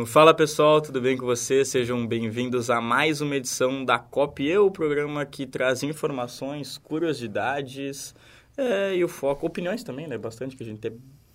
Então, fala pessoal, tudo bem com vocês? Sejam bem-vindos a mais uma edição da COP Eu, o programa que traz informações, curiosidades é, e o foco, opiniões também, né? Bastante, que a gente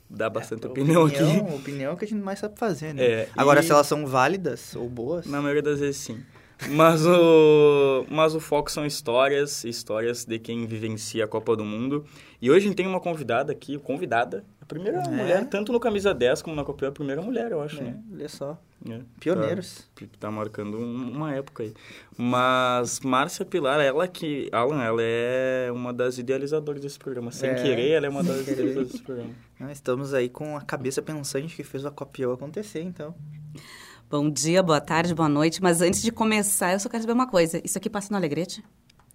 dá bastante é, opinião, opinião, aqui. Opinião que a gente mais sabe fazer, né? É, Agora, se elas são válidas ou boas... Na maioria das vezes, sim. Mas o, mas o foco são histórias, histórias de quem vivencia a Copa do Mundo. E hoje a gente tem uma convidada aqui, convidada, a primeira é. mulher, tanto no Camisa 10 como na Copa, a primeira mulher, eu acho, é, né? Olha só. É, Pioneiros. Tá, tá marcando uma época aí. Mas Márcia Pilar, ela que... Alan, ela é uma das idealizadoras desse programa. Sem é. querer, ela é uma das idealizadoras desse programa. Estamos aí com a cabeça pensante que fez a Copiou acontecer, então. Bom dia, boa tarde, boa noite. Mas antes de começar, eu só quero saber uma coisa. Isso aqui passa no Alegrete?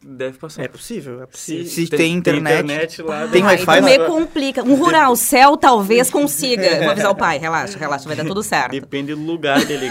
Deve passar. É possível, é possível. Se, Se tem, tem, internet, tem internet lá. Tem Wi-Fi? Então me complica. Um rural, céu talvez consiga. Vou avisar o pai, relaxa, relaxa, vai dar tudo certo. Depende do lugar dele.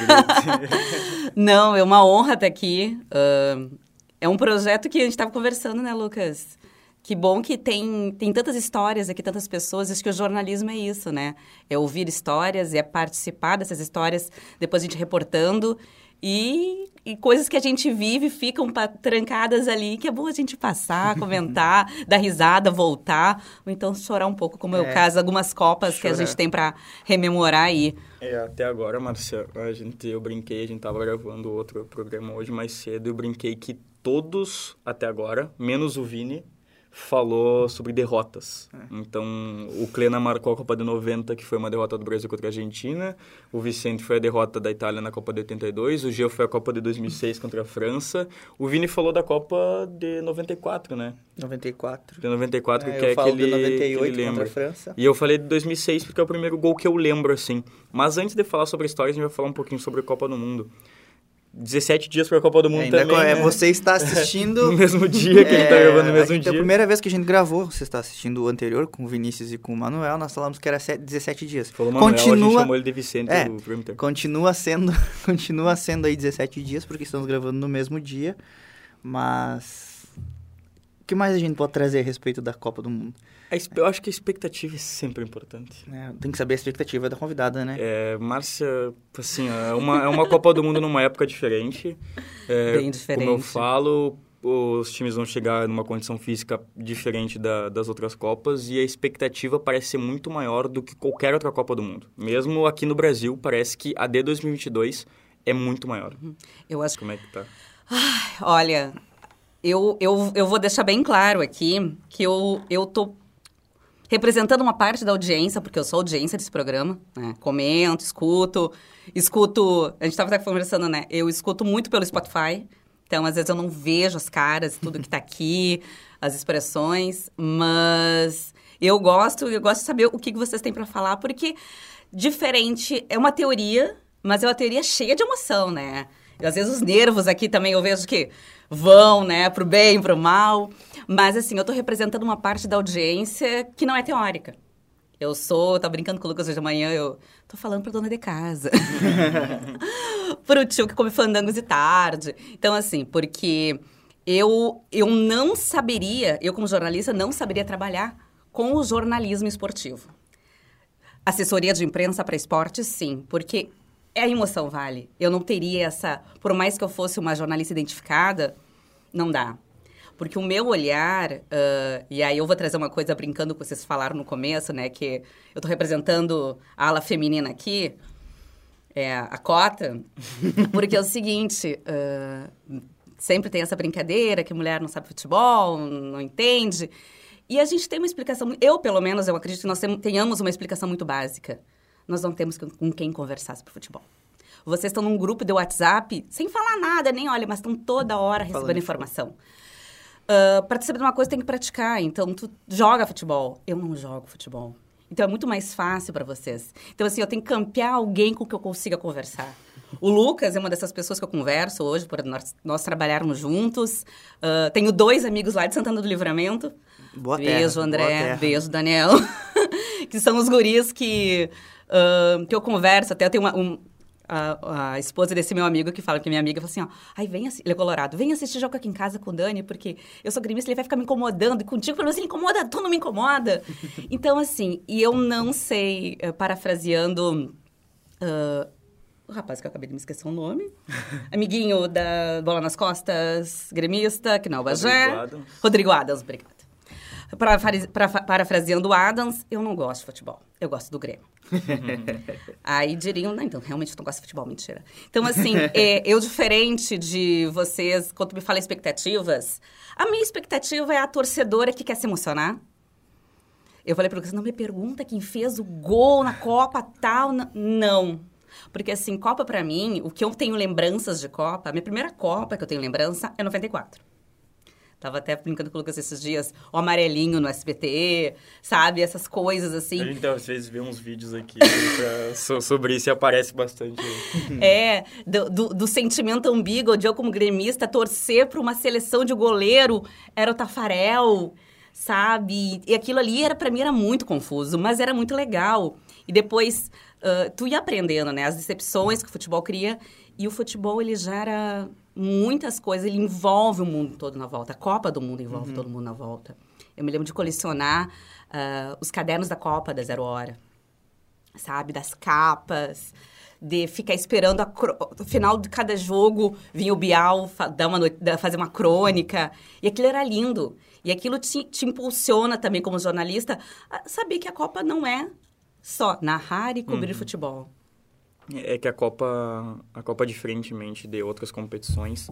Não, é uma honra estar aqui. Uh, é um projeto que a gente estava conversando, né, Lucas? Que bom que tem, tem tantas histórias aqui, tantas pessoas. Acho que o jornalismo é isso, né? É ouvir histórias, é participar dessas histórias, depois a gente reportando. E, e coisas que a gente vive ficam trancadas ali, que é bom a gente passar, comentar, dar risada, voltar, ou então chorar um pouco, como é, é o caso, algumas copas chorar. que a gente tem para rememorar aí. É, até agora, Marcia, a gente, eu brinquei, a gente tava gravando outro programa hoje mais cedo, eu brinquei que todos, até agora, menos o Vini, falou sobre derrotas. É. Então, o Klena marcou a Copa de 90, que foi uma derrota do Brasil contra a Argentina. O Vicente foi a derrota da Itália na Copa de 82. O Gio foi a Copa de 2006 contra a França. O Vini falou da Copa de 94, né? 94. De 94, é, que é aquele, de 98 que ele lembra. França. E eu falei de 2006 porque é o primeiro gol que eu lembro, assim. Mas antes de falar sobre a história, a gente vai falar um pouquinho sobre a Copa do Mundo. 17 dias para a Copa do Mundo Ainda também. É, né? Você está assistindo... no mesmo dia que é, a gente está gravando no mesmo dia. É a primeira vez que a gente gravou, você está assistindo o anterior com o Vinícius e com o Manuel, nós falamos que era 17 dias. Falou Manuel, continua, a gente chamou ele de Vicente é, do Continua sendo, continua sendo aí 17 dias, porque estamos gravando no mesmo dia, mas... O que mais a gente pode trazer a respeito da Copa do Mundo? Eu acho que a expectativa é sempre importante. É, tem que saber a expectativa da convidada, né? É, Márcia, assim, é uma, é uma Copa do Mundo numa época diferente. É, Bem diferente. Como eu falo, os times vão chegar numa condição física diferente da, das outras Copas e a expectativa parece ser muito maior do que qualquer outra Copa do Mundo. Mesmo aqui no Brasil, parece que a de 2022 é muito maior. Uhum. Eu acho... Como é que tá? Ai, olha, eu, eu, eu vou deixar bem claro aqui que eu, eu tô representando uma parte da audiência, porque eu sou audiência desse programa, né? Comento, escuto, escuto. A gente estava até conversando, né? Eu escuto muito pelo Spotify. Então, às vezes eu não vejo as caras, tudo que está aqui, as expressões, mas eu gosto, eu gosto de saber o que vocês têm para falar, porque diferente é uma teoria, mas é uma teoria cheia de emoção, né? E, às vezes os nervos aqui também eu vejo que vão, né, pro bem, pro mal. Mas, assim, eu tô representando uma parte da audiência que não é teórica. Eu sou, tá brincando com o Lucas hoje de manhã, eu tô falando pra dona de casa. Pro tio que come fandangos de tarde. Então, assim, porque eu, eu não saberia, eu como jornalista, não saberia trabalhar com o jornalismo esportivo. Assessoria de imprensa para esporte, sim, porque a emoção vale. Eu não teria essa, por mais que eu fosse uma jornalista identificada, não dá. Porque o meu olhar, uh, e aí eu vou trazer uma coisa brincando que vocês falaram no começo, né? Que eu estou representando a ala feminina aqui, é, a cota, porque é o seguinte, uh, sempre tem essa brincadeira que mulher não sabe futebol, não entende. E a gente tem uma explicação, eu pelo menos, eu acredito que nós tenhamos uma explicação muito básica. Nós não temos com quem conversar sobre futebol. Vocês estão num grupo de WhatsApp sem falar nada, nem olha, mas estão toda hora recebendo Falando informação. Uh, para saber de uma coisa, tem que praticar. Então, tu joga futebol. Eu não jogo futebol. Então, é muito mais fácil para vocês. Então, assim, eu tenho que campear alguém com que eu consiga conversar. O Lucas é uma dessas pessoas que eu converso hoje, por nós, nós trabalharmos juntos. Uh, tenho dois amigos lá de Santana do Livramento. Boa beijo, terra, André. Beijo, Daniel. que são os guris que, uh, que eu converso. Até eu tenho uma, um, a, a, esposa desse meu amigo que fala que minha amiga fala assim, ó, ai, vem ele é colorado, vem assistir jogo aqui em casa com o Dani, porque eu sou gremista, ele vai ficar me incomodando, e contigo, pelo menos ele incomoda, tu não me incomoda. então, assim, e eu não sei, uh, parafraseando uh, o rapaz que eu acabei de me esquecer o nome. Amiguinho da Bola nas Costas, gremista, que não, Bagé. Rodrigo Adams. Rodrigo Adams, obrigada. Parafraseando o Adams, eu não gosto de futebol. Eu gosto do Grêmio. Aí diriam, não, então, realmente não gosto de futebol, mentira. Então, assim, é, eu diferente de vocês, quando me fala expectativas, a minha expectativa é a torcedora que quer se emocionar. Eu falei para você, não me pergunta quem fez o gol na Copa tal. Não. Porque, assim, Copa para mim, o que eu tenho lembranças de Copa, a minha primeira Copa que eu tenho lembrança é 94. Tava até brincando com o Lucas esses dias, o amarelinho no SBT, sabe? Essas coisas assim. A gente às vezes vê uns vídeos aqui pra, sobre isso e aparece bastante. é, do, do, do, sentimento ambíguo de eu como gremista torcer para uma seleção de goleiro era o Tafarel, sabe? E aquilo ali era para mim era muito confuso, mas era muito legal. E depois uh, tu ia aprendendo, né? As decepções que o futebol cria e o futebol ele gera muitas coisas, ele envolve o mundo todo na volta. A Copa do Mundo envolve uhum. todo mundo na volta. Eu me lembro de colecionar uh, os cadernos da Copa da Zero Hora, sabe? Das capas, de ficar esperando o final de cada jogo vinha o Bial dar uma fazer uma crônica. E aquilo era lindo. E aquilo te, te impulsiona também como jornalista a saber que a Copa não é só narrar e cobrir uhum. futebol. É que a Copa, a Copa diferentemente de outras competições,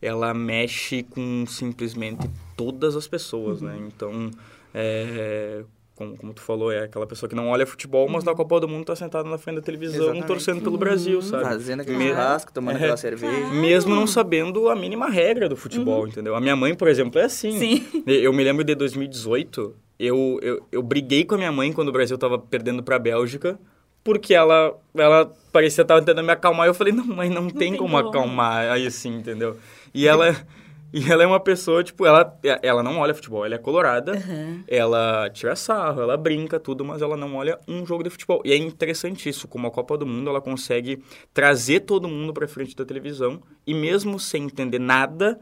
ela mexe com simplesmente todas as pessoas, né? uhum. né? Então, é, como, como tu falou, é aquela pessoa que não olha futebol, mas na Copa do Mundo tá sentada na frente da televisão, Exatamente. torcendo pelo Brasil, uhum. sabe? Fazendo aquele Me... churrasco, tomando é, aquela cerveja. Mesmo não sabendo a mínima regra do futebol, uhum. entendeu? A minha mãe, por exemplo, é assim. Sim. Eu me lembro de 2018, eu, eu, eu briguei com a minha mãe quando o Brasil tava perdendo pra Bélgica, porque ela, ela parecia estar tentando me acalmar. Eu falei, não, mãe, não, não tem, tem como, como acalmar aí assim, entendeu? E ela... E ela é uma pessoa, tipo, ela, ela não olha futebol, ela é colorada, uhum. ela tira sarro, ela brinca, tudo, mas ela não olha um jogo de futebol. E é interessante isso, como a Copa do Mundo, ela consegue trazer todo mundo pra frente da televisão e mesmo sem entender nada,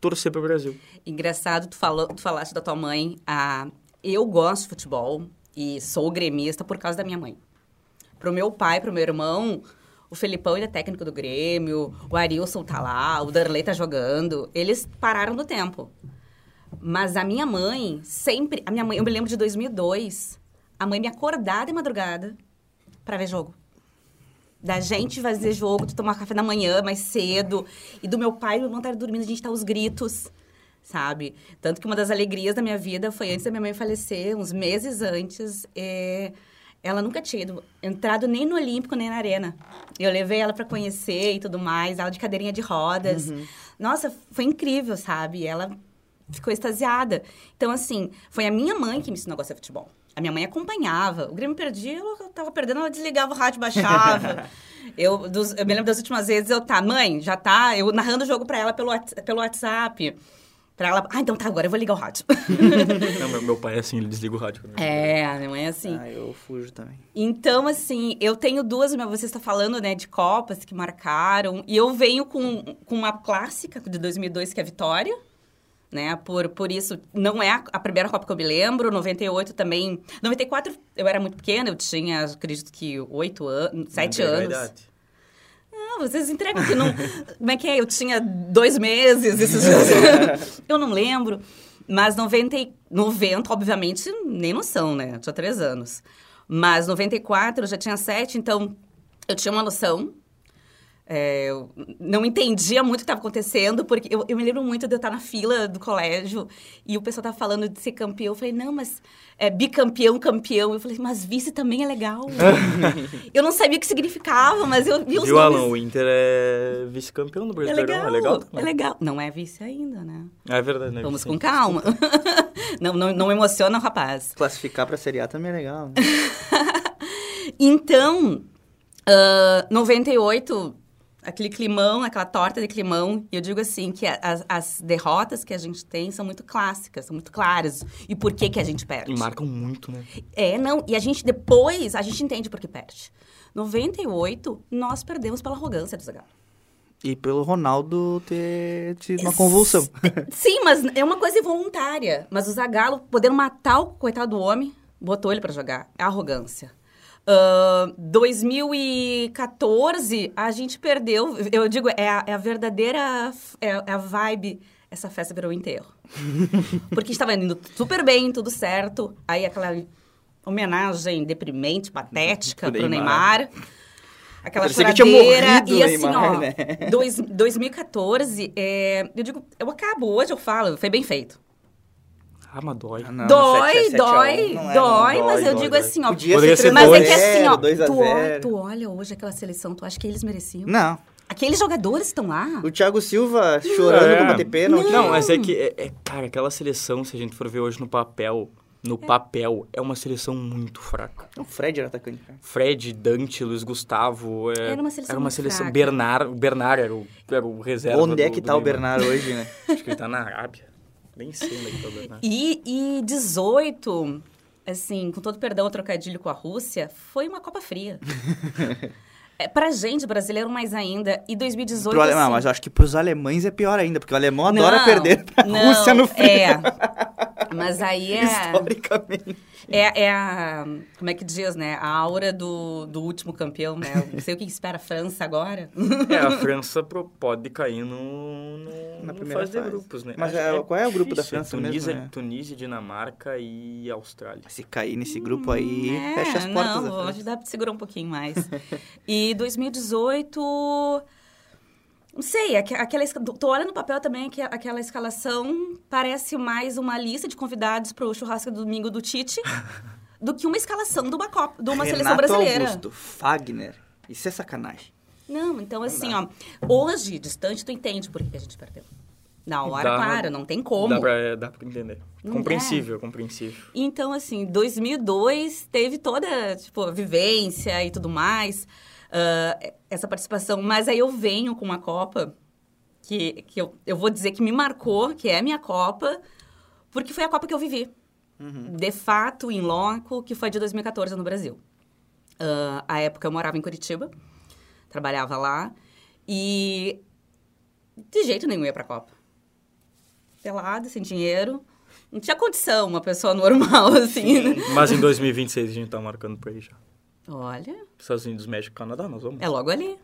torcer pro Brasil. Engraçado, tu, falou, tu falaste da tua mãe, a... eu gosto de futebol e sou gremista por causa da minha mãe. Pro meu pai, pro meu irmão, o Felipão, ele é técnico do Grêmio, o Arilson tá lá, o Darley tá jogando. Eles pararam do tempo. Mas a minha mãe, sempre... A minha mãe, eu me lembro de 2002, a mãe me acordar de madrugada para ver jogo. Da gente fazer jogo, de tomar café da manhã mais cedo. E do meu pai e meu irmão estar dormindo, a gente tá aos gritos, sabe? Tanto que uma das alegrias da minha vida foi antes da minha mãe falecer, uns meses antes, é ela nunca tinha ido, entrado nem no Olímpico, nem na Arena. Eu levei ela para conhecer e tudo mais, aula de cadeirinha de rodas. Uhum. Nossa, foi incrível, sabe? Ela ficou extasiada. Então, assim, foi a minha mãe que me ensinou a gostar de futebol. A minha mãe acompanhava. O Grêmio perdia, eu tava perdendo, ela desligava o rádio, baixava. eu, dos, eu me lembro das últimas vezes, eu, tá, mãe, já tá, eu narrando o jogo para ela pelo, pelo WhatsApp. Pra ela, ah, então tá, agora eu vou ligar o rádio. Não, meu, meu pai é assim, ele desliga o rádio. É, a minha mãe é assim. Ah, eu fujo também. Então, assim, eu tenho duas, você está falando, né, de Copas que marcaram, e eu venho com, com uma clássica de 2002, que é a Vitória, né, por, por isso, não é a, a primeira Copa que eu me lembro, 98 também, 94 eu era muito pequena, eu tinha, acredito que, oito anos, sete anos. Idade. Não, vocês entregam que não. Como é que é? Eu tinha dois meses, esses dias. eu não lembro. Mas 90, 90, obviamente, nem noção, né? Eu tinha três anos. Mas 94 eu já tinha sete, então eu tinha uma noção é, eu não entendia muito o que estava acontecendo, porque eu, eu, me lembro muito de eu estar na fila do colégio e o pessoal estava falando de ser campeão. Eu falei, não, mas é bicampeão, campeão. Eu falei, mas vice também é legal. eu não sabia o que significava, mas eu vi os Viu, nomes. Alan, o Inter é vice-campeão do Brasileirão, é legal, é legal? É legal. Não é vice ainda, né? É verdade, né? Vamos com calma. não, não, não emociona, rapaz. Classificar para a Série A também é legal. Né? então, uh, 98 aquele climão, aquela torta de climão. E eu digo assim, que as, as, derrotas que a gente tem são muito clássicas, são muito claras. E por que que a gente perde. E marcam muito, né? É, não. E a gente depois, a gente entende por que perde. 98, nós perdemos pela arrogância do Zagallo. E pelo Ronaldo ter tido uma convulsão. Sim, mas é uma coisa involuntária. Mas o Zagallo, podendo matar o coitado do homem, botou ele para jogar. É arrogância. Uh, 2014, a gente perdeu. Eu digo, é a, é a verdadeira. É, é, a vibe. Essa festa virou um enterro. Porque estava indo super bem, tudo certo. Aí aquela homenagem deprimente, patética pro Neymar. Neymar. Aquela Parecia choradeira. e assim, Neymar, ó, né? dois, 2014, é, eu digo, eu acabo, hoje eu falo, foi bem feito. Ah, mas dói. Ah, não, dói, 7 a 7 a 1, dói, não é, dói, não mas dói, eu dói, digo dói. assim, ó. Podia ser Mas é que 3 a assim, 0, ó, 2 a tu, 0. tu olha hoje aquela seleção, tu acha que eles mereciam? Não. Aqueles jogadores estão lá. O Thiago Silva chorando É. pra bater pênalti. Não, mas é que, é, é- cara, aquela seleção, se a gente for ver hoje no papel, no papel, é uma seleção muito fraca. O Fred era atacante, cara. Fred, Dante, Luiz Gustavo. é- Era uma seleção Era uma muito seleção. fraca. Bernard, o Bernard era o, era o reserva. Onde é do- que do tá o Neymar. Bernardo hoje, né? Acho que ele tá na Arábia. Nem sei onde é que o Bernard. E, e 18, assim, com todo perdão, o trocadilho com a Rússia, foi uma Copa Fria. é, pra gente, brasileiro, mais ainda. E 2018, Pro ale... assim, Não, mas eu acho que pros alemães é pior ainda, porque o alemão adora Não, perder pra não, Rússia no frio. É. Mas aí é, Historicamente. é, é a. Como é que diz, né? A aura do, do último campeão, né? Eu Não sei o que espera a França agora. É, a França pro- pode cair no, no, Na no primeira fase de fase. grupos, né? Mas é- que qual é o grupo da difícil, França Tunísia, mesmo, né? Tunísia, Dinamarca e Austrália. Se cair nesse grupo aí, É, fecha as portas. Não, da hoje França. dá pra segurar um pouquinho mais. e 2018. Não sei, aque- aquela, tô olhando no papel também que aquela escalação parece mais uma lista de convidados para o churrasco do domingo do Tite do que uma escalação de uma, Copa, de uma seleção Renato brasileira. Augusto, Fagner. Isso é sacanagem. Não, então assim, ó, hoje, distante, tu entende por que a gente perdeu. Na hora, Dá- claro, não tem como. Dá pra, dá pra entender. Não compreensível, compreensível. Então, assim, 2002 teve toda, tipo, a vivência e tudo mais, ah, essa participação. Mas aí eu venho com uma Copa que, que eu, eu vou dizer que me marcou, que é a minha Copa, porque foi a Copa que eu vivi. De fato, em loco, que foi de 2014 no Brasil. A época eu morava em Curitiba, trabalhava lá, e de jeito nenhum ia pra Copa. Pelado, sem dinheiro. Não tinha condição, uma pessoa normal, assim. né? Mas em 2026 a gente tá marcando pra ir já. Olha, Estados Unidos, México, Canadá, nós vamos. é logo ali.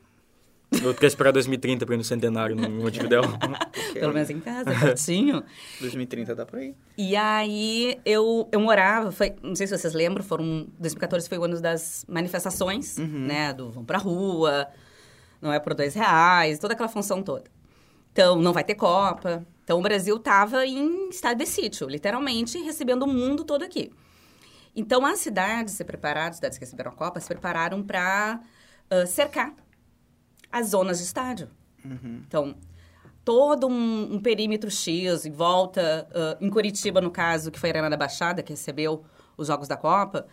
Eu quero esperar 2030 pra ir no centenário no Montevidéu. Pelo menos em casa, pertinho. 2030 dá pra ir. E aí, eu, eu morava, foi, não sei se vocês lembram, foram, 2014 foi o ano das manifestações, né, do vão pra rua, não é por dois reais, toda aquela função toda. Então, não vai ter Copa. Então, o Brasil tava em estado de sítio, literalmente, recebendo o mundo todo aqui. Então, as cidades se prepararam, as cidades que receberam a Copa, se prepararam para cercar as zonas de estádio. Então, todo um, um perímetro X em volta, ah, em Curitiba, no caso, que foi a Arena da Baixada, que recebeu os Jogos da Copa.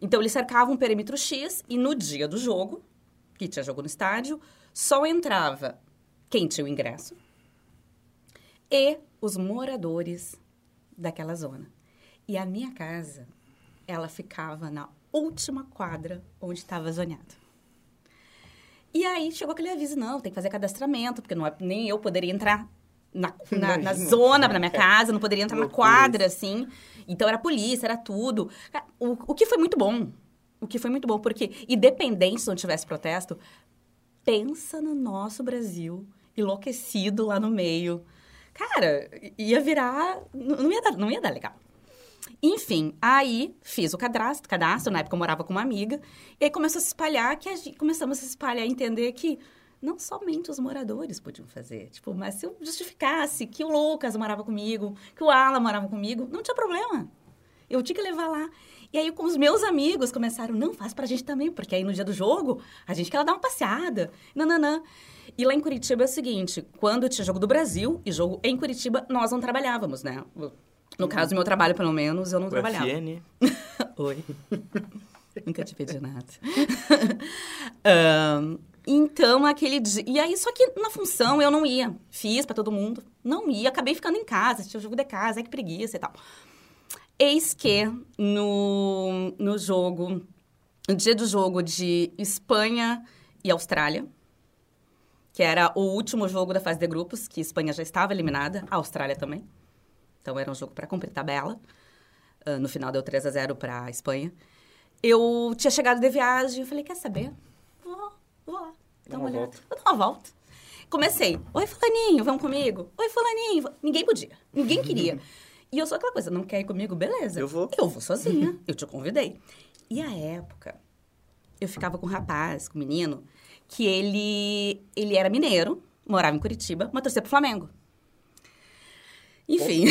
Então, eles cercavam um perímetro X e no dia do jogo, que tinha jogo no estádio, só entrava quem tinha o ingresso e os moradores daquela zona. E a minha casa, ela ficava na última quadra onde estava zoneado. E aí chegou aquele aviso, não, tem que fazer cadastramento, porque não é- nem eu poderia entrar na, na, na zona, na minha casa, não poderia entrar na quadra, assim. Então era polícia, era tudo. O, o que foi muito bom. O que foi muito bom, porque independente se não tivesse protesto, pensa no nosso Brasil enlouquecido lá no meio. Cara, ia virar. Não ia dar, não ia dar legal. Enfim, aí fiz o cadastro, cadastro, na época eu morava com uma amiga, e aí começou a se espalhar, que a gente, começamos a se espalhar e entender que não somente os moradores podiam fazer, tipo, mas se eu justificasse que o Lucas morava comigo, que o Alan morava comigo, não tinha problema. Eu tinha que levar lá. E aí, com os meus amigos, começaram, não, faz pra gente também, porque aí no dia do jogo, a gente quer dar uma passeada. Nananã. E lá em Curitiba é o seguinte, quando tinha jogo do Brasil e jogo em Curitiba, nós não trabalhávamos, né? No caso do meu trabalho, pelo menos, eu não O trabalhava. FN, Oi. Nunca te pedi nada. Ahn, então, aquele dia... E aí, só que na função eu não ia. Fiz pra todo mundo. Não ia. Acabei ficando em casa. Tinha o jogo de casa. Ai, que preguiça e tal. Eis que no, no jogo... No dia do jogo de Espanha e Austrália, que era o último jogo da fase de grupos, que Espanha já estava eliminada, a Austrália também. Então, era um jogo para cumprir tabela. Ah, no final, deu 3 a 0 para a Espanha. eu tinha chegado de viagem, eu falei, quer saber? Vou, vou lá. Dá uma uma olhada. Vou dar uma volta. Comecei. Oi, fulaninho, vamos comigo? Oi, fulaninho. Ninguém podia. Ninguém queria. E eu sou aquela coisa, não quer ir comigo? Beleza. Eu vou. Eu vou sozinha. Eu te convidei. E a época, eu ficava com um rapaz, com um menino, que ele, ele era mineiro, morava em Curitiba, mas torcia pro Flamengo. Enfim.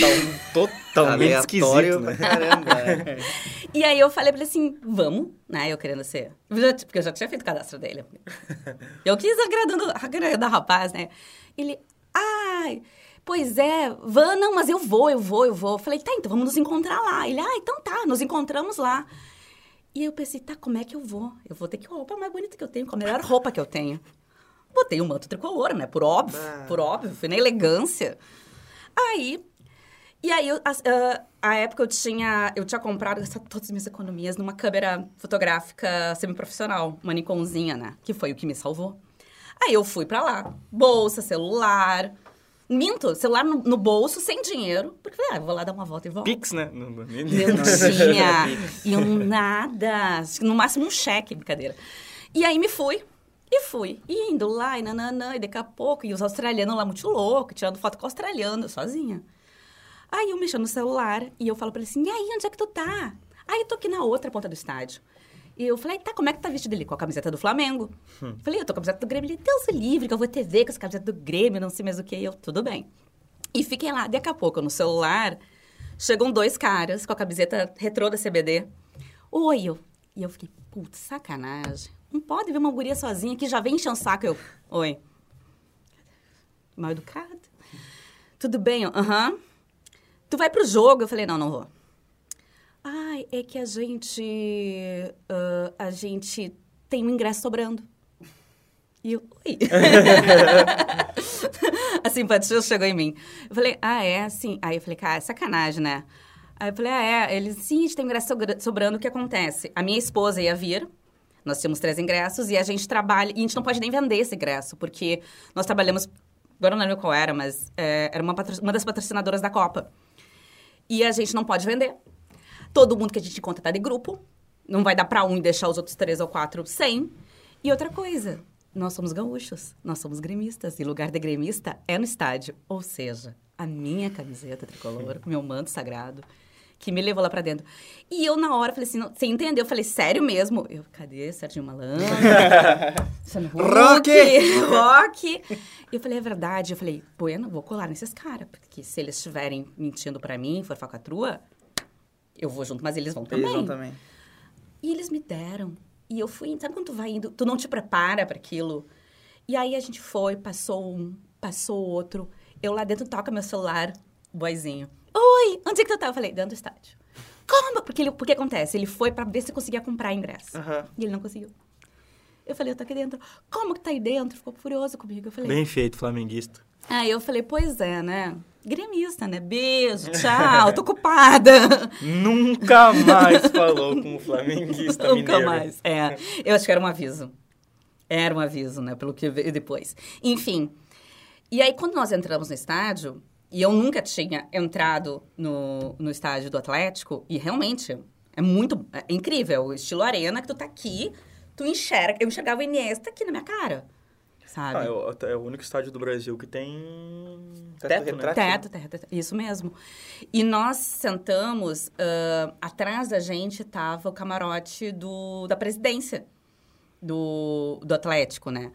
Total- totalmente esquisito, né? caramba. é. E aí eu falei pra ele assim, vamos, né? Eu querendo ser. Porque eu já tinha feito o cadastro dele. Eu quis agradando, agradar o rapaz, né? Ele, ai, pois é, Van, não, mas eu vou, eu vou, eu vou. Eu falei, tá, então vamos nos encontrar lá. Ele, ah, então tá, nos encontramos lá. E eu pensei, tá, como é que eu vou? Eu vou ter que roupa mais bonita que eu tenho, com a melhor roupa que eu tenho. Botei um manto tricolor, né? Por óbvio, Ah. por óbvio, fui na elegância. Aí, e aí, eu- a, a- a época eu tinha, eu tinha comprado gastado todas as minhas economias numa câmera fotográfica semiprofissional, uma Nikonzinha, né? Que foi o que me salvou. Aí eu fui pra lá, bolsa, celular. Minto, celular no, no bolso, sem dinheiro. Porque falei, ah, vou lá dar uma volta e volto. Pix, né? Não, não, nem- Não tinha. E eu nada. No máximo um cheque, brincadeira. E aí me fui. E fui. Indo lá, e nananã, e daqui a pouco, e os australianos lá muito loucos, tirando foto com o australiano, sozinha. Aí eu mexendo no celular, e eu falo pra ele assim, e aí, onde é que tu tá? Aí eu tô aqui na outra ponta do estádio. E eu falei, tá, como é que tá vestido ali? Com a camiseta do Flamengo. Falei, eu tô com a camiseta do Grêmio. Ele, Deus livre, que eu vou ver com essa camiseta do Grêmio, não sei mais o que. E eu, tudo bem. E fiquei lá. Daqui a pouco, no celular, chegam dois caras com a camiseta retrô da CBD. Oi, eu. E eu fiquei, putz, sacanagem. Não pode ver uma guria sozinha que já vem enchendo o saco. Eu, oi. Mal educado. Tudo bem? Aham. Tu vai pro jogo? Eu falei, não, não vou. Ai, é que a gente. ah, a gente tem um ingresso sobrando. E eu, oi. a simpatia chegou em mim. Eu falei, ah, é? Assim. Aí eu falei, cara, é sacanagem, né? Aí eu falei, ah, é? Eles, sim, a gente tem um ingresso sobra- sobrando. O que acontece? A minha esposa ia vir. Nós tínhamos três ingressos e a gente trabalha. E a gente não pode nem vender esse ingresso, porque nós trabalhamos. Agora não lembro qual era, mas é, era uma, uma das patrocinadoras da Copa. E a gente não pode vender. Todo mundo que a gente encontra tá de grupo. Não vai dar pra um e deixar os outros três ou quatro sem. E outra coisa, nós somos gaúchos, nós somos gremistas. E lugar de gremista é no estádio. Ou seja, a minha camiseta tricolor, meu manto sagrado, que me levou lá pra dentro. E eu, na hora, falei assim, não, você entendeu? Eu falei, sério mesmo? Eu, cadê Serginho Malandro? Rock! Rock! E eu falei, é verdade. Eu falei, bueno, vou colar nesses caras. Porque se eles estiverem mentindo pra mim, for falcatrua, eu vou junto, mas eles vão também. Eles vão também. E eles me deram. E eu fui, sabe quando tu vai indo, tu não te prepara para aquilo. E aí a gente foi, passou um, passou outro. Eu lá dentro toca meu celular, boizinho. Oi, onde é que tu tá? Eu falei, dentro do estádio. Como? Porque ele, porque acontece, ele foi para ver se conseguia comprar ingresso. Aham. E ele não conseguiu. Eu falei, eu tô aqui dentro. Como que tá aí dentro? Ficou furioso comigo. Eu falei, Bem feito, flamenguista. Aí eu falei, pois é, né? Gremista, né? Beijo, tchau, tô ocupada. Nunca mais falou com o flamenguista Nunca mineiro. mais. É, eu acho que era um aviso. Era um aviso, né? Pelo que veio depois. Enfim. E aí, quando nós entramos no estádio, e eu nunca tinha entrado no, no estádio do Atlético, e realmente é muito é incrível. O estilo arena, que tu tá aqui, tu enxerga. Eu enxergava o Iniesta aqui na minha cara. Sabe? Ah, é, o, é o único estádio do Brasil que tem Teto teto, né? Teto, teto, teto, isso mesmo. E nós sentamos, ah, atrás da gente estava o camarote do, da presidência do, do Atlético, né?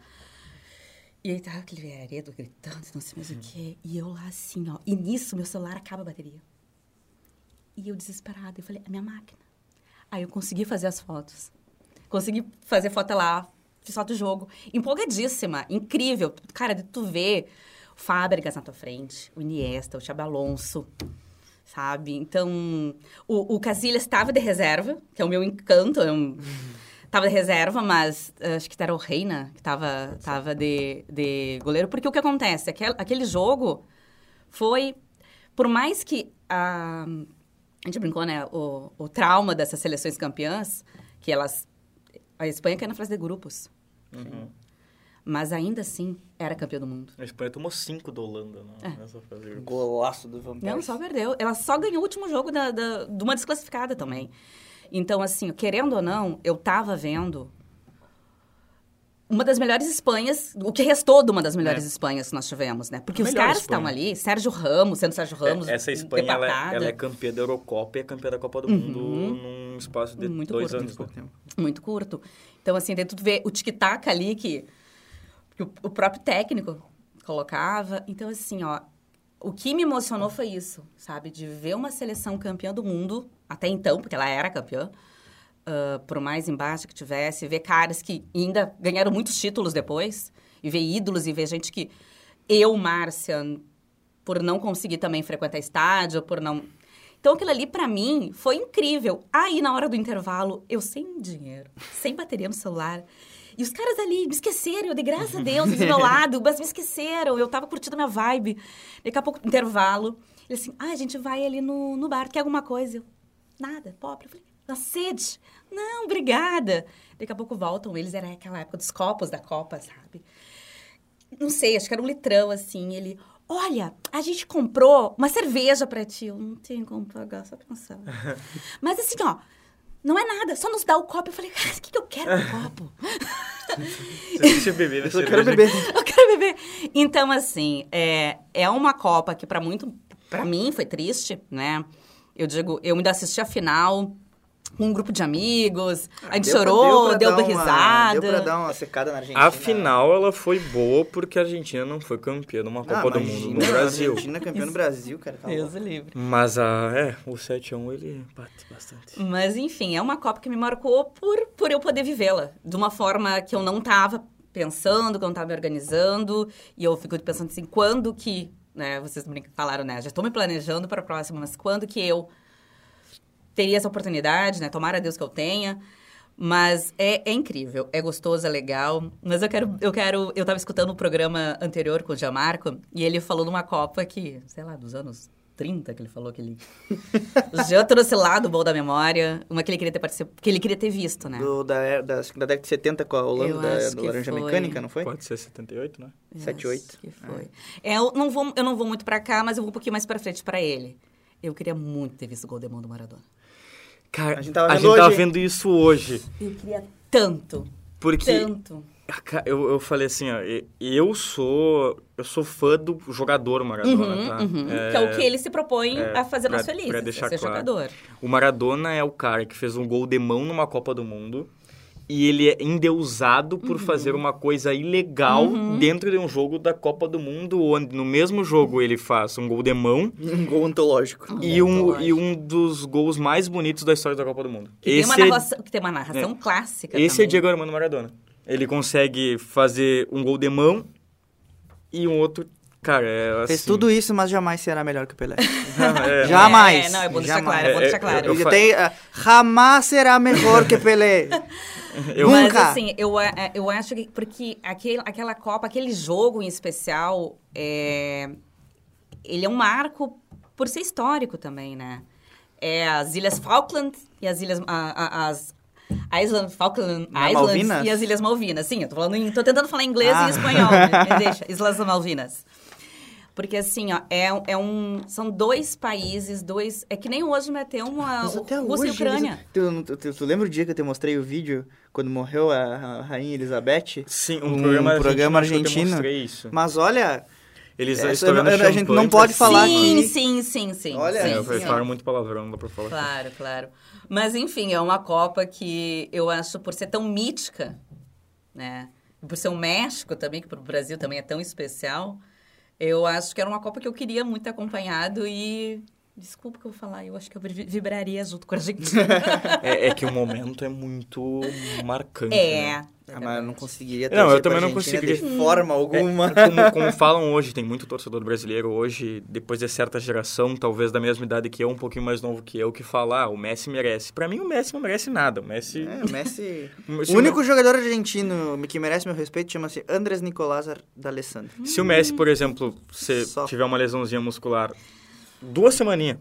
E aí tava aquele veredo gritando, não sei mais o quê. E eu lá assim, ó. E nisso, meu celular acaba a bateria. E eu desesperada, eu falei, a minha máquina. Aí eu consegui fazer as fotos. Consegui fazer foto lá, fiz foto do jogo. Empolgadíssima, incrível. Cara, tu ver o Fábricas na tua frente, o Iniesta, o Xabi Alonso, sabe? Então, o, o Casillas estava de reserva, que é o meu encanto. É um, Tava de reserva, mas eh, acho que era o Reina que tava, tava de, de goleiro. Porque o que acontece? Aquele, aquele jogo foi... Por mais que a... A gente brincou, né? O, o trauma dessas seleções campeãs, que elas... A Espanha caiu na fase de grupos. Uhum. Mas ainda assim, era campeã do mundo. A Espanha tomou 5 da Holanda né, É. nessa fase. de grupos. Golaço do Van Não, só perdeu. Ela só ganhou o último jogo da, da- de uma desclassificada também. Então, assim, querendo ou não, eu tava vendo uma das melhores Espanhas, o que restou de uma das melhores É. Espanhas que nós tivemos, né? Porque os caras estavam ali, Sérgio Ramos, sendo Sérgio Ramos, É, Essa Espanha, ela, é- ela é campeã da Eurocopa e é campeã da Copa do Mundo num espaço de Uhum. Muito dois curto. anos. né? muito curto. Então, assim, daí tu vê o tic-tac ali que, que o, o próprio técnico colocava. Então, assim, ó, o que me emocionou foi isso, sabe? De ver uma seleção campeã do mundo, até então, porque ela era campeã, ah, por mais embaixo que tivesse, ver caras que ainda ganharam muitos títulos depois, e ver ídolos e ver gente que eu, Márcia, por não conseguir também frequentar estádio, por não. Então aquilo ali pra mim foi incrível. Aí na hora do intervalo, eu sem dinheiro, sem bateria no celular, e os caras ali me esqueceram, eu de graças a Deus, do meu lado, mas me esqueceram, eu tava curtindo a minha vibe. Daqui a pouco, intervalo, ele assim, ah, a gente vai ali no, no bar, quer alguma coisa? Eu, nada, pobre. Eu falei, na sede? Não, obrigada. Daqui a pouco voltam eles, era aquela época dos copos da Copa, sabe? Não sei, acho que era um litrão, assim. Ele, olha, a gente comprou uma cerveja pra ti. Eu não tenho como pagar, só pensar. Mas assim, ó, não é nada, só nos dá o copo. Eu falei, cara, o que, que eu quero com o copo? Deixa eu beber, né? Eu quero beber. Eu quero beber. Então, assim, é, é uma Copa que, pra muito, para mim, foi triste, né? Eu digo, eu ainda assisti a final com um grupo de amigos, a gente Deu pra- chorou, pra deu, dar uma- risada. Deu pra dar uma secada na Argentina. A final, ela foi boa porque a Argentina não foi campeã numa Copa Ah, do imagina, Mundo no Brasil. A Argentina campeã no Brasil, cara. Tá Deus livre. Mas a, é, o 7x1 ele bate bastante. Mas, enfim, é uma Copa que me marcou por, por eu poder vivê-la. De uma forma que eu não estava pensando, que eu não estava me organizando. E eu fico pensando assim, quando que... Né, vocês falaram, né? Já estou me planejando para a próxima, mas quando que eu teria essa oportunidade, né? Tomara a Deus que eu tenha. Mas é, é incrível, é gostoso, é legal. Mas eu quero, eu quero... Eu estava escutando o programa anterior com o Gianmarco e ele falou numa Copa que, sei lá, dos anos 30 que ele falou que ele... o Jean trouxe lá do bom da memória, uma que ele queria ter participado, que ele queria ter visto, né? Do, da, da, acho que da década de 70 com a Holanda, da, do Laranja foi. Mecânica, não foi? Pode ser 78, né? Eu 7, acho 8. Que foi. É, eu, não vou, eu não vou muito pra cá, mas eu vou um pouquinho mais pra frente pra ele. Eu queria muito ter visto o gol de mão do Maradona. Cara, A gente tava a vendo gente tava hoje. vendo isso hoje. Eu queria tanto, Porque tanto. Ca- Eu, eu falei assim, ó, eu sou eu sou fã do jogador Maradona, Uhum, tá? uhum. Que é o que ele se propõe é, a fazer pra- nós felizes, pra a deixar ser claro. jogador. O Maradona é o cara que fez um gol de mão numa Copa do Mundo e ele é endeusado por Uhum. fazer uma coisa ilegal dentro de um jogo da Copa do Mundo, onde no mesmo jogo ele faz um gol de mão Um gol antológico. e um, e um dos gols mais bonitos da história da Copa do Mundo. Que tem, uma Esse é- narração, que tem uma narração clássica Esse é também. Diego Armando Maradona. Ele consegue fazer um gol de mão e um outro. Cara, é assim. Fez tudo isso, mas jamais será melhor que o Pelé. é, Jamais. É, não, é bom deixar Jamais. claro, é bom É, deixar é, claro. eu Ele fa- tem, ah, jamais será melhor que Pelé. Eu- Mas Nunca. assim, eu, a- eu acho que porque aquele, aquela Copa, aquele jogo em especial, é, ele é um marco por ser histórico também, né? É as Ilhas Falkland e as Ilhas a- a- as Island Falkland é Islands Malvinas? e as Ilhas Malvinas. Sim, eu tô falando em, tô tentando falar inglês Ah. e espanhol, né? Me deixa, Islas Malvinas. Porque assim, ó, é, é um são dois países, dois, é que nem hoje meteu uma Mas até Rússia e hoje, Ucrânia. eles- tu, tu- tu lembra o dia que eu te mostrei o vídeo quando morreu a, a rainha Elizabeth? Sim, Um um, programa, programa argentino. isso. Mas olha, Eles eu- eu- a gente não pode falar sim, aqui- sim, sim, sim. Olha, sim, É, eu sim. falaram muito palavrão, não dá pra falar. Claro, claro. Mas, enfim, é uma Copa que eu acho, por ser tão mítica, né? E Por ser um México também, que para o Brasil também é tão especial, eu acho que era uma Copa que eu queria muito ter acompanhado e... Desculpa que eu vou falar, eu acho que eu vi- vibraria junto com a Argentina. É, é que o momento é muito marcante. é. né? ah, mas eu não conseguiria Não, eu também não conseguiria. De forma alguma. É, como, como falam hoje, tem muito torcedor brasileiro hoje, depois de certa geração, talvez da mesma idade que eu, um pouquinho mais novo que eu, que fala, ah, o Messi merece. Pra mim, o Messi não merece nada. O Messi... É, o Messi... o único jogador argentino que merece meu respeito chama-se Andrés Nicolás D'Alessandro. Se o Messi, por exemplo, se Só. tiver uma lesãozinha muscular, duas semaninhas.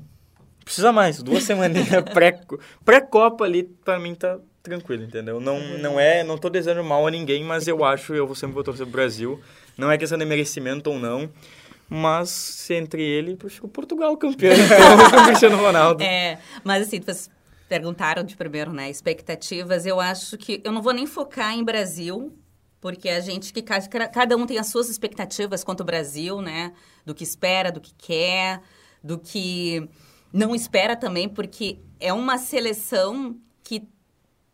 Precisa mais, duas semaninhas pré- pré-copa ali, pra mim tá tranquilo, entendeu? Não, não é, não tô desejando mal a ninguém, mas eu acho, eu vou sempre vou torcer pro Brasil. Não é questão de merecimento ou não, mas se entre ele, prefiro Portugal campeão, então, com o Cristiano Ronaldo. É, mas assim, fez- perguntaram de primeiro, né? Expectativas. Eu acho que eu não vou nem focar em Brasil, porque a gente que cada um tem as suas expectativas quanto ao Brasil, né? Do que espera, do que quer, do que não espera também, porque é uma seleção que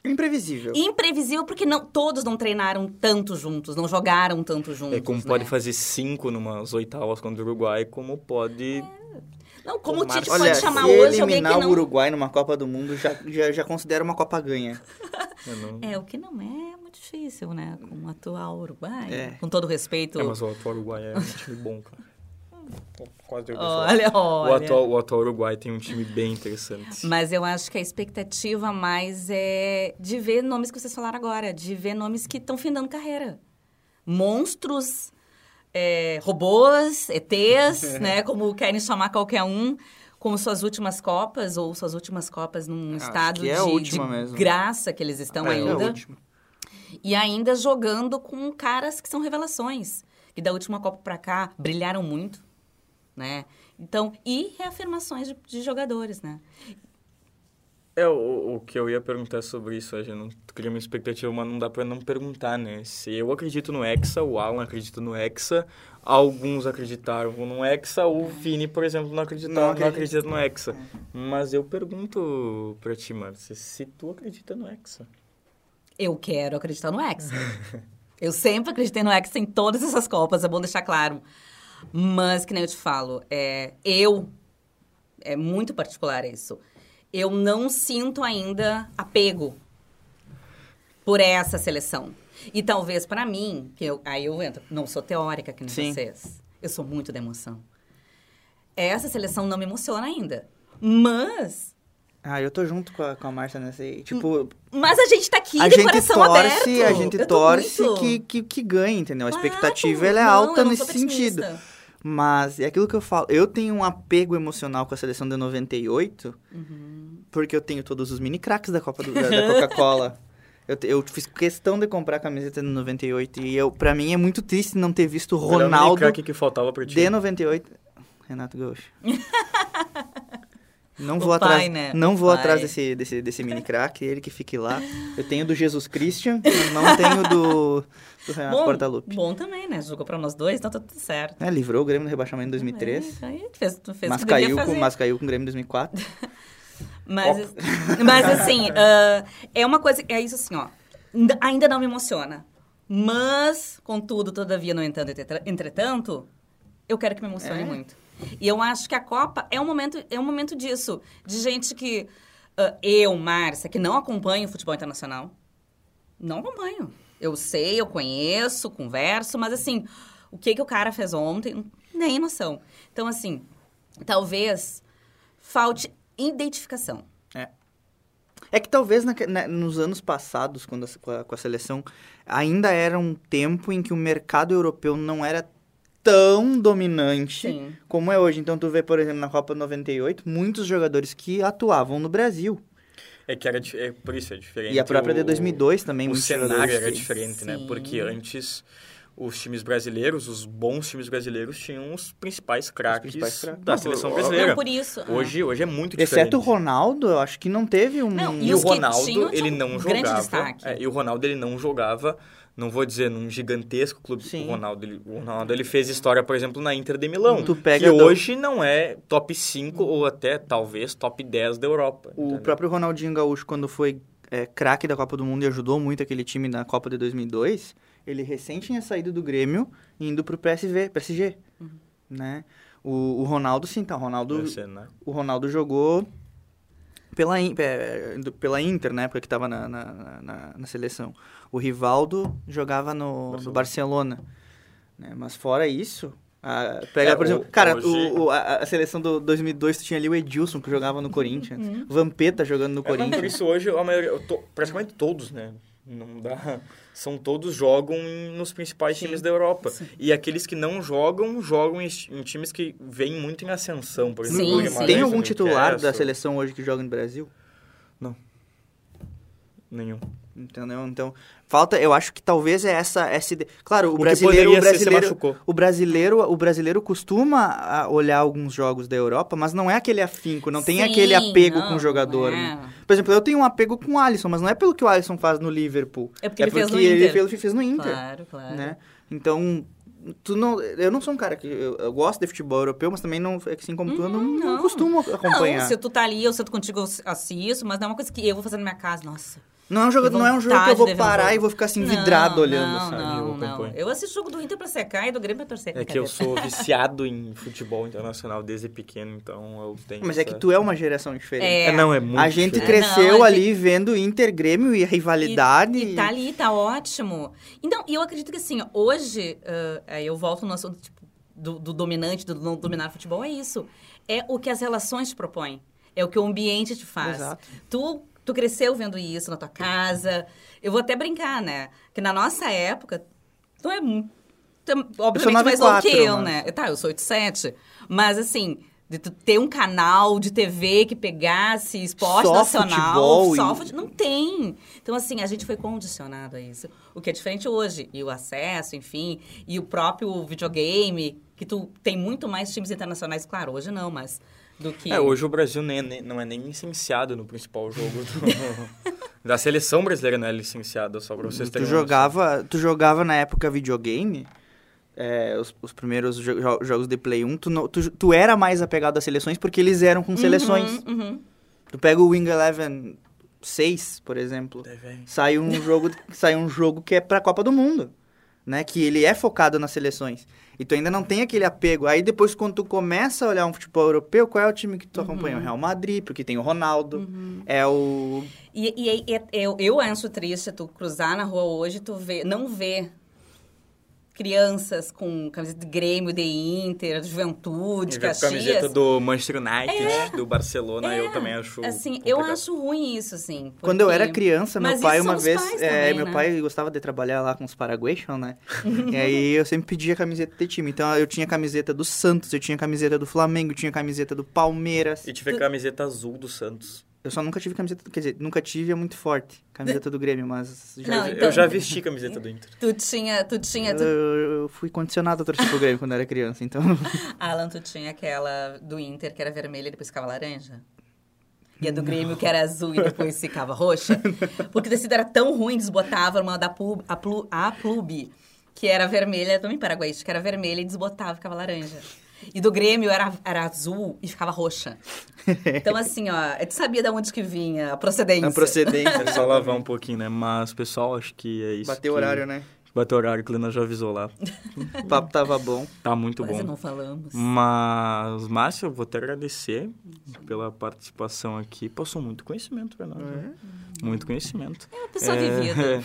Imprevisível. Imprevisível porque não, todos não treinaram tanto juntos, não jogaram tanto juntos. É como né? pode fazer cinco numas oitavas contra o Uruguai, como pode. É. Não, como o Tite Olha, pode chamar se hoje alguém que não... o Uruguai numa Copa do Mundo, já, já, já considera uma Copa ganha. não... É, o que não é muito difícil, né? Com o atual Uruguai. É. Com todo respeito. É, mas o atual Uruguai é um time bom, cara. Quase olha, olha. O atual, o atual Uruguai tem um time bem interessante. Mas eu acho que a expectativa mais é de ver nomes que vocês falaram agora, de ver nomes que estão findando carreira. Monstros, é, robôs, ETs, né? Como querem chamar qualquer um, como suas últimas Copas, ou suas últimas Copas num acho estado é de, de graça que eles estão é, ainda. É e ainda jogando com caras que são revelações. Que da última Copa para cá brilharam muito né? Então, e reafirmações de, de jogadores, né? É, o, o que eu ia perguntar sobre isso, a gente não cria uma expectativa, mas não dá para não perguntar, né? Se eu acredito no Hexa, o Alan acredita no Hexa, alguns acreditaram no Hexa, o Vini, por exemplo, não, acredita, não, não acredita no Hexa. Mas eu pergunto pra ti, Márcia, se tu acredita no Hexa. Eu quero acreditar no Hexa. eu sempre acreditei no Hexa em todas essas Copas, é bom deixar claro. Mas, que nem eu te falo, é, eu, é muito particular isso, eu não sinto ainda apego por essa seleção. E talvez para mim, que eu, aí eu entro, não sou teórica que nem Sim. vocês, eu sou muito da emoção. Essa seleção não me emociona ainda. Mas ah, eu tô junto com a, com a Márcia nessa aí. Tipo. Mas a gente tá aqui a de gente coração torce, aberto. A gente torce muito... que, que, que ganhe, entendeu? A expectativa ela é não, alta nesse sentido. Mas é aquilo que eu falo. Eu tenho um apego emocional com a seleção de 98, uhum. porque eu tenho todos os mini craques da Copa do, da, da Coca-Cola. Eu, eu, fiz questão de comprar a camiseta de 98 e eu, pra mim é muito triste não ter visto o Ronaldo. O que faltava pra ti? De 98. Renato Gaúcho. Não vou pai, atrás, né? não vou pai. atrás desse, desse, desse mini crack, ele que fique lá. Eu tenho do Jesus Christian, não tenho do, do Renato bom, Portaluppi. Bom também, né? Jogou pra nós dois, então tá tudo certo. É, livrou o Grêmio do rebaixamento em 2003. É, aí fez, fez mas, o que caiu com, mas caiu com o Grêmio em 2004. mas, mas assim, uh, é uma coisa... É isso assim, ó. Ainda não me emociona. Mas, contudo, todavia, no entanto, entretanto, eu quero que me emocione É. muito. E eu acho que a Copa é um momento, é um momento disso. De gente que... uh, eu, Márcia, que não acompanho o futebol internacional. Não acompanho. Eu sei, eu conheço, converso, mas assim, o que, que o cara fez ontem, nem noção. Então, assim, talvez falte identificação. É que talvez na- na- nos anos passados, quando a, com a seleção, ainda era um tempo em que o mercado europeu não era tão dominante Sim. como é hoje. Então, tu vê, por exemplo, na Copa 98, muitos jogadores que atuavam no Brasil. É que era é, por isso é diferente. E a própria o- de 2002 também, O cenário era diferente, né? Sim. Porque antes os times brasileiros, os bons times brasileiros, tinham os principais craques da Não, seleção brasileira. Não, por isso. Hoje, hoje é muito diferente. Exceto o Ronaldo, eu acho que não teve um... Não, E, E o Ronaldo, ele não grande jogava. destaque. é, e o Ronaldo, ele não jogava, não vou dizer num gigantesco clube. Sim. O Ronaldo, ele, o Ronaldo, ele fez história, por exemplo, na Inter de Milão. Tu pega que da- hoje não é top 5 ou até, talvez, top 10 da Europa. O entendeu? próprio Ronaldinho Gaúcho, quando foi é, craque da Copa do Mundo e ajudou muito aquele time na Copa de 2002, ele recém tinha saído do Grêmio indo pro PSV, PSG, né? O, o Ronaldo, sim, tá, o Ronaldo, né? o Ronaldo jogou pela, pela Inter, na época que tava na, na, na- na seleção. O Rivaldo jogava no no Barcelona, né? Mas fora isso... a- pega, É, por o- exemplo, cara, hoje- o, o- a, a seleção do 2002 tu tinha ali o Edilson, que jogava no Corinthians. Vampeta jogando no É, não, por Corinthians. isso hoje, a maioria, eu tô- praticamente todos, né? Não dá. São todos jogam nos principais times da Europa. E aqueles que não jogam, jogam em, em times que vêm muito em ascensão. Por exemplo, Sim, sim. Tem algum titular da seleção hoje que joga no Brasil? Nenhum. Entendeu? Então, falta, eu acho que talvez é essa essa ide- Claro, o, O que brasileiro, o brasileiro, machucou. o brasileiro, o brasileiro costuma a, olhar alguns jogos da Europa, mas não é aquele afinco, não tem Sim, aquele apego não, com o jogador, é. né? Por exemplo, eu tenho um apego com o Alisson, mas não é pelo que o Alisson faz no Liverpool. É porque ele fez no porque ele Inter. fez, fez no Inter, Claro, claro. né? Então, tu não, eu não sou um cara que eu, eu gosto de futebol europeu, mas também não, assim como tu, eu não, não Uhum, não. costumo acompanhar. Não, se tu tá ali, eu sento contigo, eu assisto, mas não é uma coisa que eu vou fazer na minha casa, nossa. Não é um jogo, Que não é um jogo que eu vou um parar e vou ficar assim Não, vidrado olhando, não, sabe? Não, Eu não. Eu assisto o jogo do Inter pra secar e do Grêmio pra torcer. É que eu sou viciado em futebol internacional desde pequeno, então eu tenho. Mas é essa- que tu é uma geração diferente. É. É, não, é muito. a gente diferente. cresceu Não, a ali vendo Inter, Grêmio e a rivalidade. E, e tá ali, tá ótimo. Então, e eu acredito que assim, hoje, aí eu volto no assunto tipo, do, do dominante, do não dominar o futebol, é isso. É o que as relações te propõem. É o que o ambiente te faz. Exato. Tu, tu cresceu vendo isso na tua casa. Eu vou até brincar, né? Que na nossa época, tu é tu é, obviamente mais novo 94, que eu, mas- né? Tá, eu sou 87. Mas assim, de tu ter um canal de TV que pegasse esporte Só nacional, futebol só e- fute- não tem. Então, assim, a gente foi condicionado a isso. O que é diferente hoje. E o acesso, enfim, e o próprio videogame, que tu tem muito mais times internacionais, claro, hoje não, mas do que. É, hoje o Brasil nem, nem- não é nem licenciado no principal jogo do- da seleção brasileira, não é licenciado, só pra vocês Tu terem uma noção. jogava, tu jogava na época videogame, é, os, os primeiros jo- jo- jogos de Play 1, tu, não- tu, tu era mais apegado às seleções porque eles eram com seleções. Uhum, uhum. Tu pega o Wing Eleven 6, por exemplo, É, sai um jogo, sai um jogo que é pra Copa do Mundo, né? Que ele é focado nas seleções. E tu ainda não tem aquele apego. Aí depois, quando tu começa a olhar um futebol europeu, qual é o time que tu acompanha? O Real Madrid, porque tem o Ronaldo, é o... E, e, e- eu, eu acho triste tu cruzar na rua hoje e tu vê, não ver crianças com camiseta de Grêmio, de Inter, de Juventude, E a camiseta Caxias. do Manchester United, do Barcelona, eu também acho. Assim, eu acho ruim isso, assim. Quando eu porque- era criança, meu Mas pai isso uma são os vez, pais é, também, meu né? pai gostava de trabalhar lá com os Paraguayson, né? e aí eu sempre pedia camiseta de time. Então eu tinha camiseta do Santos, eu tinha camiseta do Flamengo, eu tinha camiseta do Palmeiras. E tive a camiseta azul do Santos. Eu só nunca tive camiseta, quer dizer, nunca tive é muito forte, camiseta do Grêmio, mas já Não, eu então- já vesti camiseta do Inter. Tu tinha, tu tinha, tu... eu, eu fui condicionado a torcer pro Grêmio quando era criança, então Alan, tu tinha aquela do Inter que era vermelha e depois ficava laranja? E a do Grêmio que era azul e depois ficava roxa? Porque o tecido era tão ruim, desbotava uma da pub, a, plu, a Plube, que era vermelha, também paraguaísta, que era vermelha e desbotava, ficava laranja. E do Grêmio era, era azul e ficava roxa. Então, assim, ó, tu sabia de onde que vinha a procedência. a procedência. É só lavar um pouquinho, né? Mas, pessoal, acho que é isso. Bateu que- horário, né? Bateu horário, que o Lena já avisou lá. O papo tava bom. Tá muito Quase bom. não falamos. Mas, Márcia, eu vou te agradecer pela participação aqui. Passou muito conhecimento pra nós. né? Muito conhecimento. É uma pessoa É, vivida.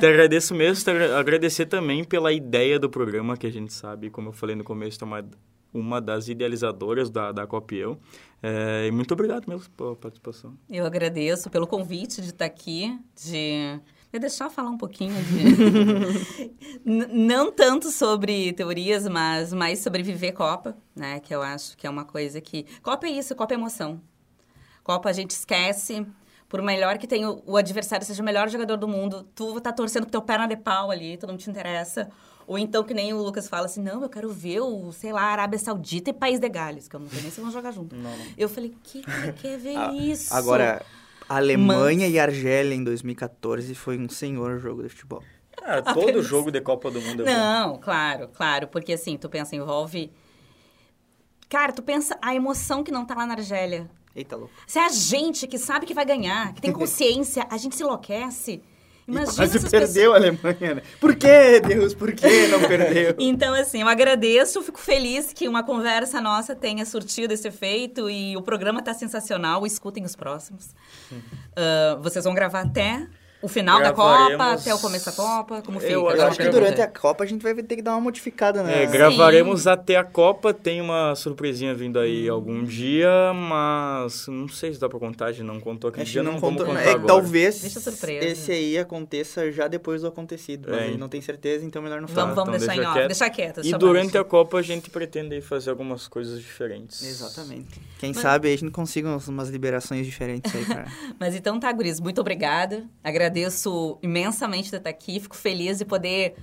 te agradeço mesmo, te agra- agradecer também pela ideia do programa, que a gente sabe, como eu falei no começo, tu é uma, uma das idealizadoras da, da Copieu. É, e muito obrigado mesmo pela participação. Eu agradeço pelo convite de estar aqui, de me deixar falar um pouquinho de... Não tanto sobre teorias, mas mais sobre viver Copa, né? Que eu acho que é uma coisa que... Copa é isso, Copa é emoção. Copa a gente esquece, por melhor que tenha o o adversário seja o melhor jogador do mundo, tu tá torcendo pro teu perna de pau ali, tu não te interessa. Ou então, que nem o Lucas fala assim, não, eu quero ver o, sei lá, Arábia Saudita e País de Gales, que eu não sei nem se vão jogar junto. Eu falei, que que quer ver Ah, isso? Agora, Alemanha e Argélia em 2014 foi um senhor jogo de futebol. Ah, todo jogo de Copa do Mundo é bom. Não, claro, claro. Porque assim, tu pensa, envolve. Cara, tu pensa a emoção que não tá lá na Argélia. Eita, louco. Se é a gente que sabe que vai ganhar, que tem consciência, a gente se enlouquece. Imagina Quase perdeu a Alemanha, né? Por que, Deus? Por que não perdeu? Então, assim, eu agradeço, fico feliz que uma conversa nossa tenha surtido esse efeito e o programa tá sensacional. Escutem os próximos. Ah, vocês vão gravar até o final da Copa, até o começo da Copa? Como fica? Eu Eu acho que durante a Copa a gente vai ter que dar uma modificada, né? É, gravaremos até a Copa, tem uma surpresinha vindo aí algum dia, mas não sei se dá pra contar, a gente não contou Acho que dia, não contou. contar É agora. talvez esse aí aconteça já depois do acontecido. Mas É. a gente não tem certeza, então melhor não falar. Vamos, vamos então deixar deixa em off, deixar quieto. E durante a Copa a gente pretende fazer algumas coisas diferentes. Exatamente. Quem sabe a gente consiga umas- liberações diferentes aí pra... Mas então tá, Guris, muito obrigada. Agradeço agradeço imensamente de estar aqui. Fico feliz de poder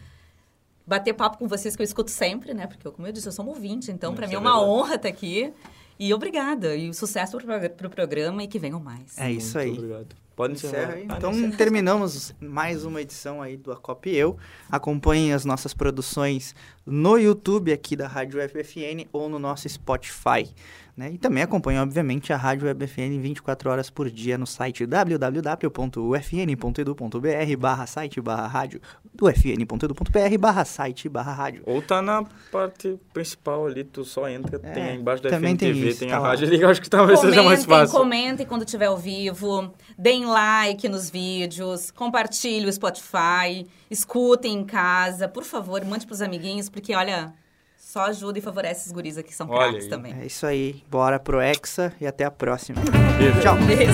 bater papo com vocês, que eu escuto sempre, né? Porque, como eu disse, eu sou um ouvinte, então para mim é, é uma verdade. honra estar aqui. E obrigada. E sucesso para o programa e que venham mais. É isso aí. Muito obrigado. Pode encerrar. aí. Então, terminamos mais uma edição aí do Acop Eu. Acompanhem as nossas produções no YouTube aqui da Rádio FFN ou no nosso Spotify. Né? E também acompanhe, obviamente, a Rádio Web FN 24 horas por dia no site www.ufn.edu.br barra site barra rádio do fn.edu.br barra site barra rádio. Ou tá na parte principal ali, tu só entra, é, tem embaixo da também FNTV, tem, isso, tem tá a lá. rádio ali, acho que talvez comentem, seja mais fácil. Comentem quando estiver ao vivo, deem like nos vídeos, compartilhe o Spotify, escutem em casa, por favor, mande pros amiguinhos, porque olha, só ajuda e favorece os guris aqui, que são craques também. É isso aí. Bora pro Hexa e até a próxima. Beijo. Tchau. Beijo.